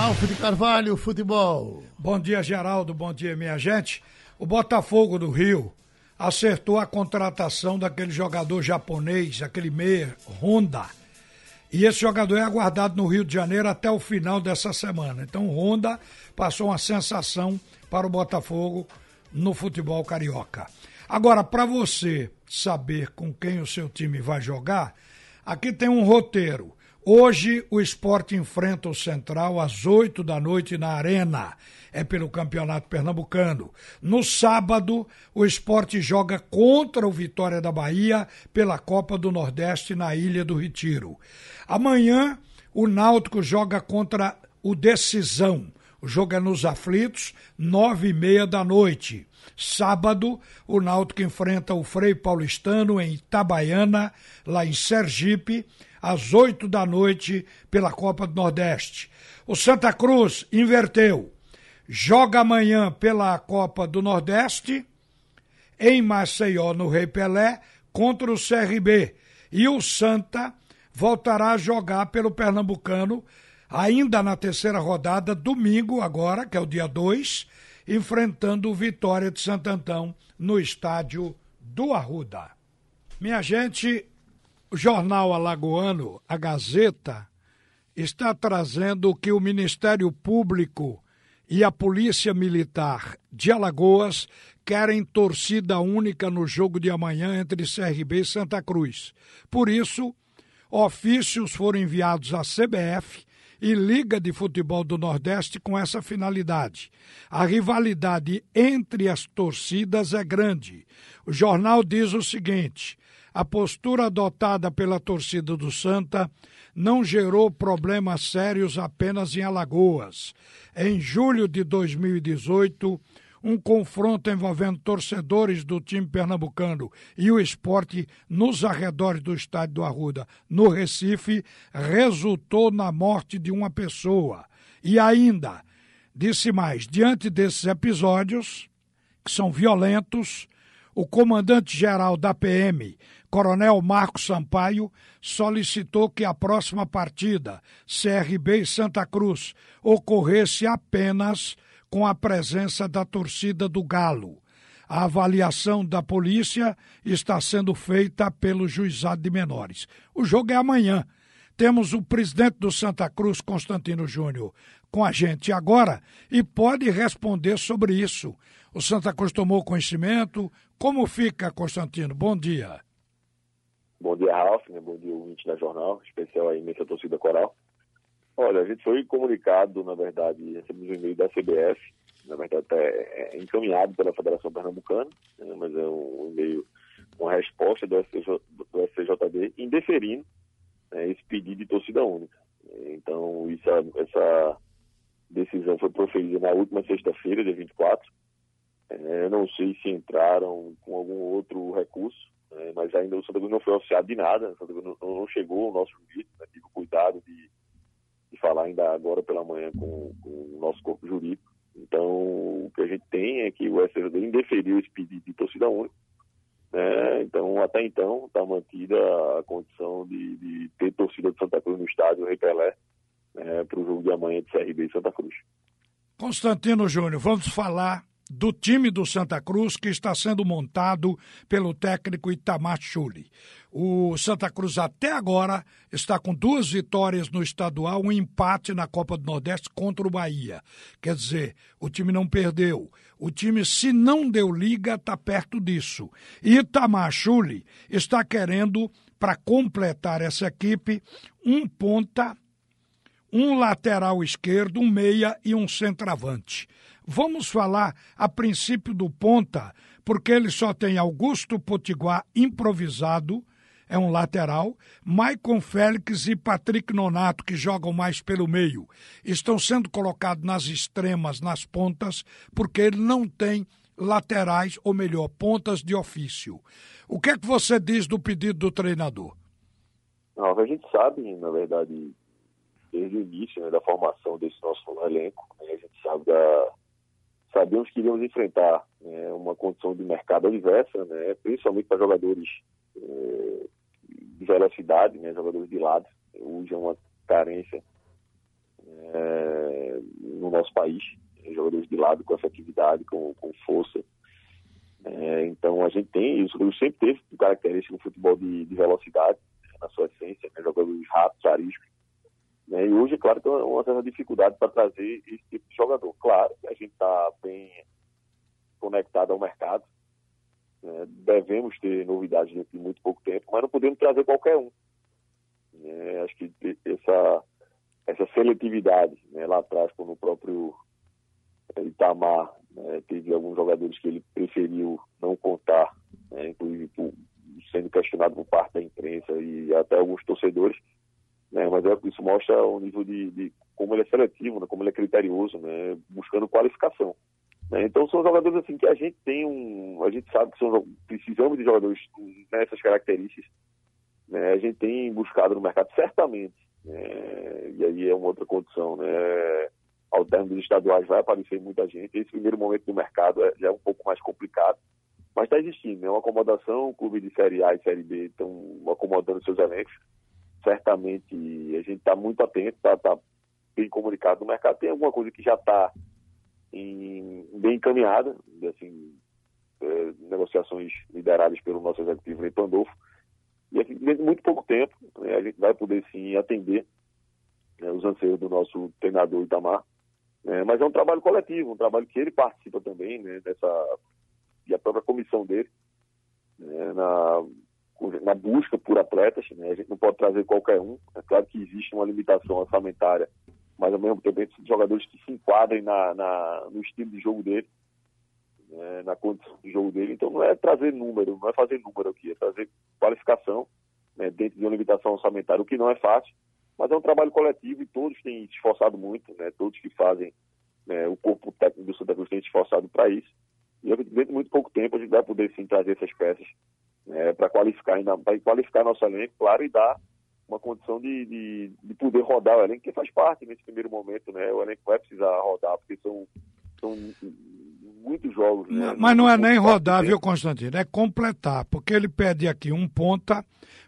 Ralf de Carvalho, futebol. Bom dia, Geraldo. Bom dia, minha gente. O Botafogo do Rio acertou a contratação daquele jogador japonês, aquele meia Honda. E esse jogador é aguardado no Rio de Janeiro até o final dessa semana. Então, Honda passou uma sensação para o Botafogo no futebol carioca. Agora, para você saber com quem o seu time vai jogar, aqui tem um roteiro. Hoje o esporte enfrenta o Central às 8 da noite na Arena. É pelo Campeonato Pernambucano. No sábado, o esporte joga contra o Vitória da Bahia pela Copa do Nordeste na Ilha do Retiro. Amanhã, o Náutico joga contra o Decisão. O jogo é nos aflitos, nove e meia da noite. Sábado, o Náutico enfrenta o Frei Paulistano em Itabaiana, lá em Sergipe, às oito da noite, pela Copa do Nordeste. O Santa Cruz inverteu. Joga amanhã pela Copa do Nordeste, em Maceió, no Rei Pelé, contra o CRB. E o Santa voltará a jogar pelo Pernambucano, ainda na terceira rodada, domingo agora, que é o dia 2, enfrentando o Vitória de Santo Antão no estádio do Arruda. Minha gente, o jornal alagoano, a Gazeta, está trazendo que o Ministério Público e a Polícia Militar de Alagoas querem torcida única no jogo de amanhã entre CRB e Santa Cruz. Por isso, ofícios foram enviados à CBF e Liga de Futebol do Nordeste com essa finalidade. A rivalidade entre as torcidas é grande. O jornal diz o seguinte: a postura adotada pela torcida do Santa não gerou problemas sérios apenas em Alagoas. Em julho de 2018, um confronto envolvendo torcedores do time pernambucano e o esporte nos arredores do estádio do Arruda, no Recife, resultou na morte de uma pessoa. E ainda, disse mais, diante desses episódios, que são violentos, o comandante-geral da PM, Coronel Marcos Sampaio, solicitou que a próxima partida, CRB e Santa Cruz, ocorresse apenas com a presença da torcida do Galo. A avaliação da polícia está sendo feita pelo juizado de menores. O jogo é amanhã. Temos o presidente do Santa Cruz, Constantino Júnior, com a gente agora e pode responder sobre isso. O Santa Cruz tomou conhecimento. Como fica, Constantino? Bom dia. Bom dia, Ralf. Né? Bom dia, ouvinte da jornal, especial a imensa torcida coral. Olha, a gente foi comunicado, na verdade, recebemos um e-mail da CBF, na verdade é, é encaminhado pela Federação Pernambucana, né, mas é um e-mail com resposta do, SCJ, do SCJD indeferindo né, esse pedido de torcida única. Então, isso, essa decisão foi proferida na última sexta-feira, dia 24. É, eu não sei se entraram com algum outro recurso, né, mas ainda o Santa Cruz não foi oficiado de nada, o Santa Cruz não, não chegou ao nosso juízo, né, tive cuidado de de falar ainda agora pela manhã com, com, o nosso corpo jurídico. Então, o que a gente tem é que o STJD indeferiu esse pedido de torcida única. Né? Então, até então, está mantida a condição de, de, ter torcida de Santa Cruz no estádio Repelé né, para o jogo de amanhã de CRB e Santa Cruz. Constantino Júnior, vamos falar do time do Santa Cruz que está sendo montado pelo técnico Itamar Chuli. O Santa Cruz até agora está com duas vitórias no estadual, um empate na Copa do Nordeste contra o Bahia. Quer dizer, o time não perdeu. O time, se não deu liga, está perto disso. Itamar Chuli está querendo, para completar essa equipe, um ponta, um lateral esquerdo, um meia e um centroavante. Vamos falar a princípio do ponta, porque ele só tem Augusto Potiguar improvisado, é um lateral, Maicon Félix e Patrick Nonato, que jogam mais pelo meio, estão sendo colocados nas extremas, nas pontas, porque ele não tem laterais, ou melhor, pontas de ofício. O que é que você diz do pedido do treinador? Não, a gente sabe, na verdade, desde o início né, da formação desse nosso elenco, né, a gente sabe da, sabíamos que iríamos enfrentar né, uma condição de mercado adversa, né, principalmente para jogadores eh, de velocidade, né, jogadores de lado. Hoje é uma carência eh, nosso país, jogadores de lado com efetividade, com, com força. É, então a gente tem, isso sempre teve característica no futebol de, de velocidade, né, na sua essência, né, jogadores rápidos, ariscos. Né, e hoje, claro, tem uma certa dificuldade para trazer esse tipo de jogador. Claro que a gente está bem conectado ao mercado, né, devemos ter novidades dentro de muito pouco tempo, mas não podemos trazer qualquer um. Né, acho que essa, essa seletividade né, lá atrás, quando o próprio Itamar né, teve alguns jogadores que ele preferiu não contar, né, inclusive por, sendo questionado por parte da imprensa e até alguns torcedores. Né, mas é, isso mostra o nível de, de como ele é seletivo, né, como ele é criterioso, né, buscando qualificação. Né. Então são jogadores assim que a gente tem um, a gente sabe que são, precisamos de jogadores nessas características. Né, a gente tem buscado no mercado certamente, né, e aí é uma outra condição, né, ao término dos estaduais vai aparecer muita gente. Esse primeiro momento do mercado é, já é um pouco mais complicado, mas está existindo. É né? uma acomodação, o clube de Série A e Série B estão acomodando seus elencos. Certamente a gente está muito atento, está tá bem comunicado no mercado. Tem alguma coisa que já está bem encaminhada, assim, é, negociações lideradas pelo nosso executivo Ney Pandolfo. E aqui, dentro de muito pouco tempo, né, a gente vai poder sim atender né, os anseios do nosso treinador Itamar é, mas é um trabalho coletivo, um trabalho que ele participa também, né, dessa, e a própria comissão dele, né, na, na busca por atletas. Né, a gente não pode trazer qualquer um. É claro que existe uma limitação orçamentária, mas ao mesmo tempo jogadores que se enquadrem na, na, no estilo de jogo dele, né, na condição de jogo dele. Então não é trazer número, não é fazer número aqui, é trazer qualificação né, dentro de uma limitação orçamentária, o que não é fácil mas é um trabalho coletivo e todos têm se esforçado muito, né? Todos que fazem né, o corpo técnico do Santa Cruz se esforçado para isso. E dentro de muito pouco tempo a gente vai poder sim trazer essas peças né, para qualificar ainda, para qualificar nosso elenco, claro, e dar uma condição de, de, de, poder rodar o elenco, que faz parte nesse primeiro momento, né? O elenco vai precisar rodar, porque são, são muitos jogos. Né? Mas não é nem rodar, viu, Constantino? É completar, porque ele pede aqui um ponta,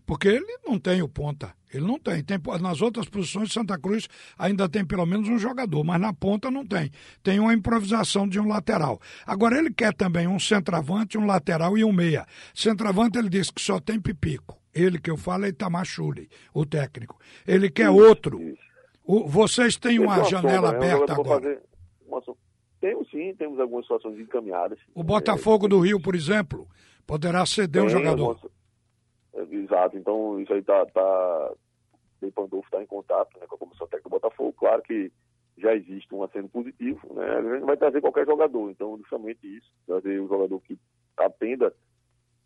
porque ele não tem o ponta. Ele não tem. tem. Nas outras posições, Santa Cruz ainda tem pelo menos um jogador, mas na ponta não tem. Tem uma improvisação de um lateral. Agora, ele quer também um centroavante, um lateral e um meia. Centroavante, ele diz que só tem Pipico. Ele que eu falo é Itamachule, o técnico. Ele quer isso, outro. Isso. O, vocês têm uma, uma janela sombra, né? aberta agora. Temos sim, temos algumas situações encaminhadas. O Botafogo é, do Rio, por exemplo, poderá ceder um jogador. Exato, então isso aí está tá, Ney Pandolfo está em contato né, com a Comissão Técnica do Botafogo. Claro que já existe um aceno positivo, né? A gente vai trazer qualquer jogador, então justamente isso, trazer um jogador que atenda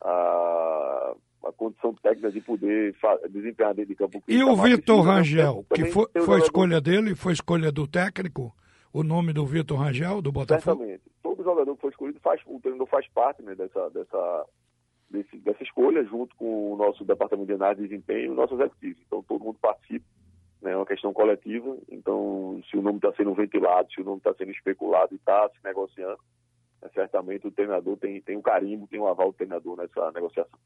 a, a condição técnica de poder desempenhar dentro de campo. E o Vitor Rangel, que foi, foi escolha dele, foi escolha do técnico, o nome do Vitor Rangel, do Botafogo? Certamente. Todo jogador que foi escolhido faz, o treinador faz parte né, dessa, dessa desse, dessa escolha, junto com o nosso departamento de análise de desempenho e o nosso executivo. Então, todo mundo participa, né, é uma questão coletiva. Então, se o nome está sendo ventilado, se o nome está sendo especulado e está se negociando, é, certamente o treinador tem, tem um carimbo, tem um aval do treinador nessa negociação.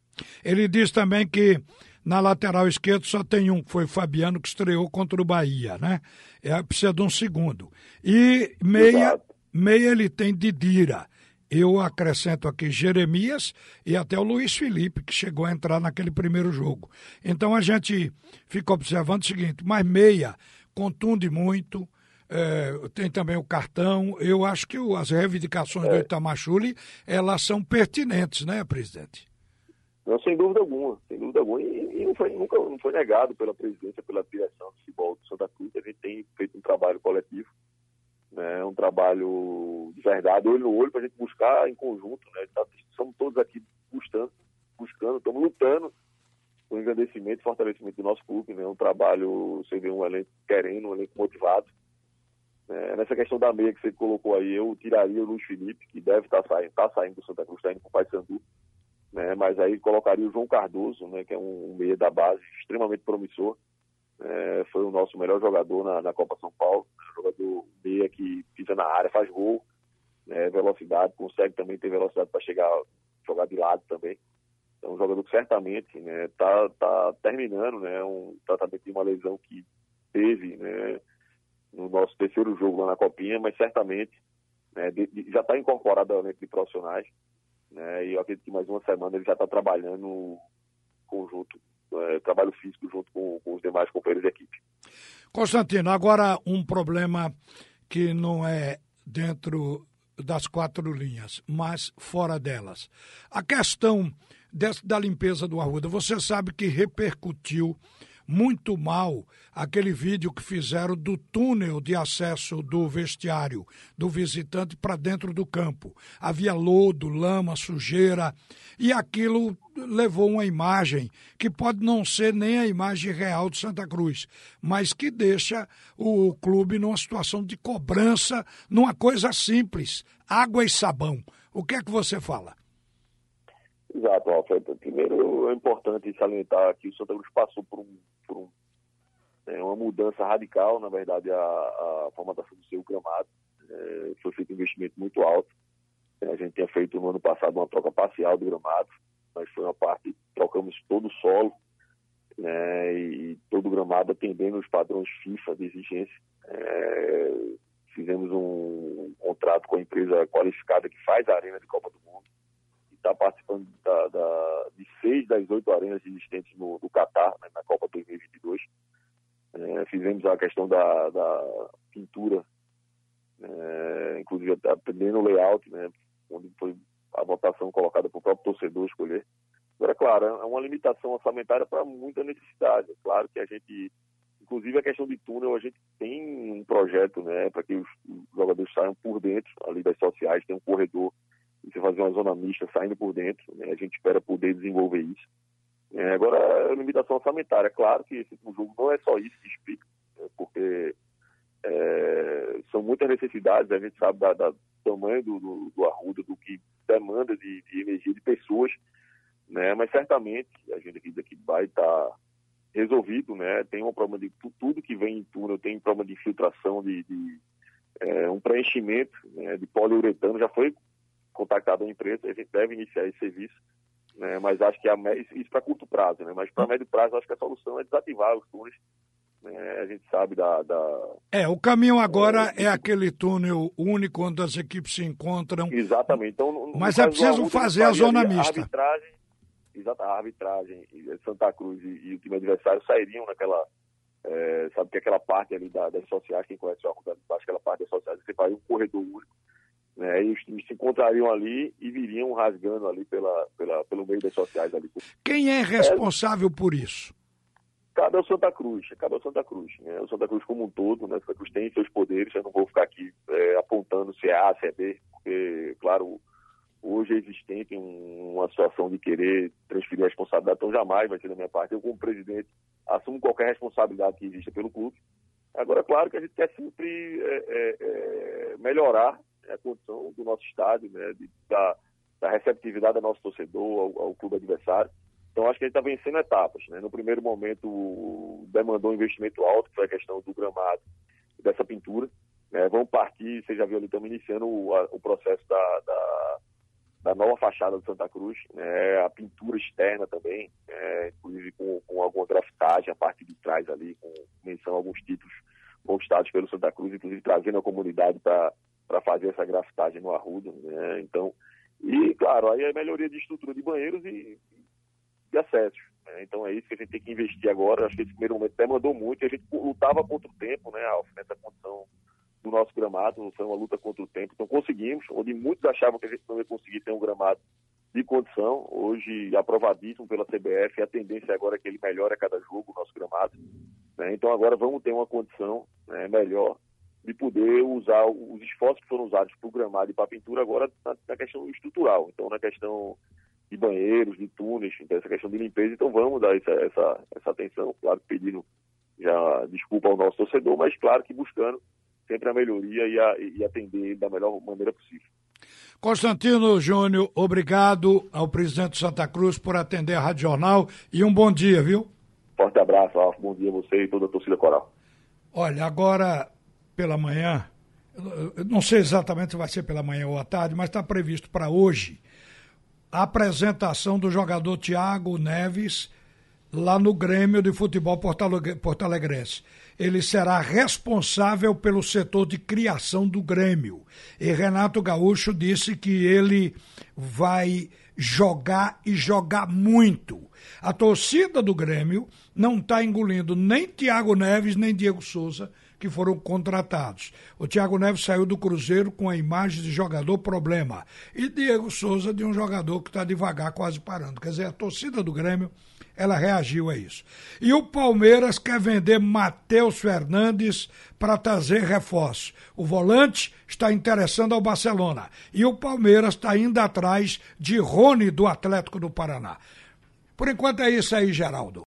Ele diz também que na lateral esquerda só tem um, que foi o Fabiano, que estreou contra o Bahia, né? É, precisa de um segundo. E meia, meia ele tem Didira. Eu acrescento aqui Jeremias e até o Luiz Felipe, que chegou a entrar naquele primeiro jogo. Então a gente fica observando o seguinte: mas meia contunde muito. É, tem também o cartão. Eu acho que o, as reivindicações é. do Itamachule elas são pertinentes, né, presidente? Não, sem dúvida alguma, sem dúvida alguma. E, e não foi, nunca não foi negado pela presidência, pela direção do futebol do Santa Cruz. A gente tem feito um trabalho coletivo né, um trabalho de verdade, olho no olho, para a gente buscar em conjunto. Né, tá, somos todos aqui buscando, buscando, estamos lutando o engrandecimento e fortalecimento do nosso clube. Né, um trabalho, você vê um elenco querendo, um elenco motivado. É, nessa questão da meia que você colocou aí, eu tiraria o Luiz Felipe, que deve estar tá saindo, está saindo do Santa Cruz, está indo para o Paysandu. Né, mas aí colocaria o João Cardoso, né, que é um, um meia da base extremamente promissor. É, foi o nosso melhor jogador na, na Copa São Paulo, né, jogador meia que pisa na área, faz gol, né, velocidade, consegue também ter velocidade para chegar, jogar de lado também. Então, um jogador que certamente né, tá, tá terminando né, um tratamento de uma lesão que teve, né, no nosso terceiro jogo lá na Copinha, mas certamente né, de, de, já está incorporado ao elenco de profissionais. Né, e eu acredito que mais uma semana ele já está trabalhando conjunto, é, trabalho físico junto com, com os demais companheiros de equipe. Constantino, agora um problema que não é dentro das quatro linhas, mas fora delas. A questão da limpeza do Arruda, você sabe que repercutiu muito mal aquele vídeo que fizeram do túnel de acesso do vestiário do visitante para dentro do campo. Havia lodo, lama, sujeira e aquilo levou uma imagem que pode não ser nem a imagem real de Santa Cruz, mas que deixa o clube numa situação de cobrança, numa coisa simples, água e sabão. O que é que você fala? Exato, Alfredo. Primeiro é importante salientar que o Santa Cruz passou por, um, por um, é, uma mudança radical, na verdade, a, a formatação do seu gramado. É, foi feito um investimento muito alto. A gente tinha feito no ano passado uma troca parcial do gramado, mas foi uma parte, trocamos todo o solo né, e todo o gramado atendendo os padrões FIFA de exigência. É, fizemos um contrato com a empresa qualificada que faz a Arena de Copa do Mundo está participando da, da, de seis das oito arenas existentes no, no Catar, né, na Copa 2022. É, fizemos a questão da, da pintura, é, inclusive aprendendo o layout, né, onde foi a votação colocada para o próprio torcedor escolher. Agora, claro, é uma limitação orçamentária para muita necessidade. É claro que a gente, inclusive a questão de túnel, a gente tem um projeto né, para que os jogadores saiam por dentro ali das sociais, tem um corredor você fazer uma zona mista saindo por dentro. Né? A gente espera poder desenvolver isso. É, agora, a limitação orçamentária. É claro que esse jogo não é só isso que explica, né? porque é, são muitas necessidades, a gente sabe da, da tamanho do, do, do, Arruda, do que demanda de, de, energia de pessoas, né? mas certamente a gente aqui daqui vai estar tá resolvido, né? tem um problema de tudo que vem em túnel, tem um problema de infiltração, de, de é, um preenchimento né? de poliuretano, já foi contactado a empresa, a gente deve iniciar esse serviço, né, mas acho que a, isso para curto prazo, né, mas para médio prazo acho que a solução é desativar os túneis. Né, a gente sabe da, da, É, o caminho agora é, é aquele túnel único onde as equipes se encontram. Exatamente. Então, mas é preciso fazer a zona mista. A arbitragem, exata, a arbitragem, Santa Cruz e, e o time adversário sairiam naquela. É, sabe que aquela parte ali da, das sociais, quem conhece o Arruda aquela parte das sociais, você faz um corredor único né, e os times se encontrariam ali e viriam rasgando ali pela, pela, pelo meio das sociais ali. Quem é responsável é, por isso? Cabe ao Santa Cruz, cabe ao Santa Cruz. Né? O Santa Cruz como um todo, né? O Santa Cruz tem seus poderes, eu não vou ficar aqui é, apontando se é A, se é B, porque, claro, hoje é existente um, uma situação de querer transferir a responsabilidade, então jamais vai ser da minha parte. Eu, como presidente, assumo qualquer responsabilidade que exista pelo clube. Agora, claro que a gente quer sempre é, é, é melhorar a condição do nosso estádio, né, de, da, da, receptividade do nosso torcedor ao, ao, clube adversário. Então, acho que a gente está vencendo etapas. Né? No primeiro momento, demandou um investimento alto, que foi a questão do gramado dessa pintura. Né? Vamos partir, você já viu ali, estamos iniciando o, a, o processo da, da, da, nova fachada do Santa Cruz, né? a pintura externa também, né? inclusive com, com alguma grafitagem, a parte de trás ali, com menção a alguns títulos conquistados pelo Santa Cruz, inclusive trazendo a comunidade para para fazer essa grafitagem no arrudo, né? Então, e claro, aí é melhoria de estrutura de banheiros e, de acessos. Né? Então é isso que a gente tem que investir agora. Acho que esse primeiro momento demandou muito. A gente lutava contra o tempo, né, Alf, nessa condição do nosso gramado, foi uma luta contra o tempo. Então conseguimos, onde muitos achavam que a gente não ia conseguir ter um gramado de condição, hoje aprovadíssimo pela CBF, a tendência agora é que ele melhore a cada jogo o nosso gramado. Né? Então agora vamos ter uma condição né, melhor de poder usar os esforços que foram usados para o gramado e para a pintura agora na, na, questão estrutural, então na questão de banheiros, de túneis, então essa questão de limpeza, então vamos dar essa, essa, essa atenção, claro pedindo já desculpa ao nosso torcedor, mas claro que buscando sempre a melhoria e, a, e atender ele da melhor maneira possível. Constantino Júnior, obrigado ao presidente Santa Cruz por atender a Rádio Jornal e um bom dia, viu? Forte abraço, bom dia a você e toda a torcida coral. Olha, agora pela manhã, não sei exatamente se vai ser pela manhã ou à tarde, mas está previsto para hoje a apresentação do jogador Thiago Neves lá no Grêmio de Futebol Porto Alegrense. Ele será responsável pelo setor de criação do Grêmio. E Renato Gaúcho disse que ele vai jogar e jogar muito. A torcida do Grêmio não está engolindo nem Thiago Neves nem Diego Souza, que foram contratados. O Thiago Neves saiu do Cruzeiro com a imagem de jogador problema. E Diego Souza de um jogador que está devagar, quase parando. Quer dizer, a torcida do Grêmio ela reagiu a isso. E o Palmeiras quer vender Matheus Fernandes para trazer reforço. O volante está interessando ao Barcelona. E o Palmeiras está indo atrás de Rony do Atlético do Paraná. Por enquanto é isso aí, Geraldo.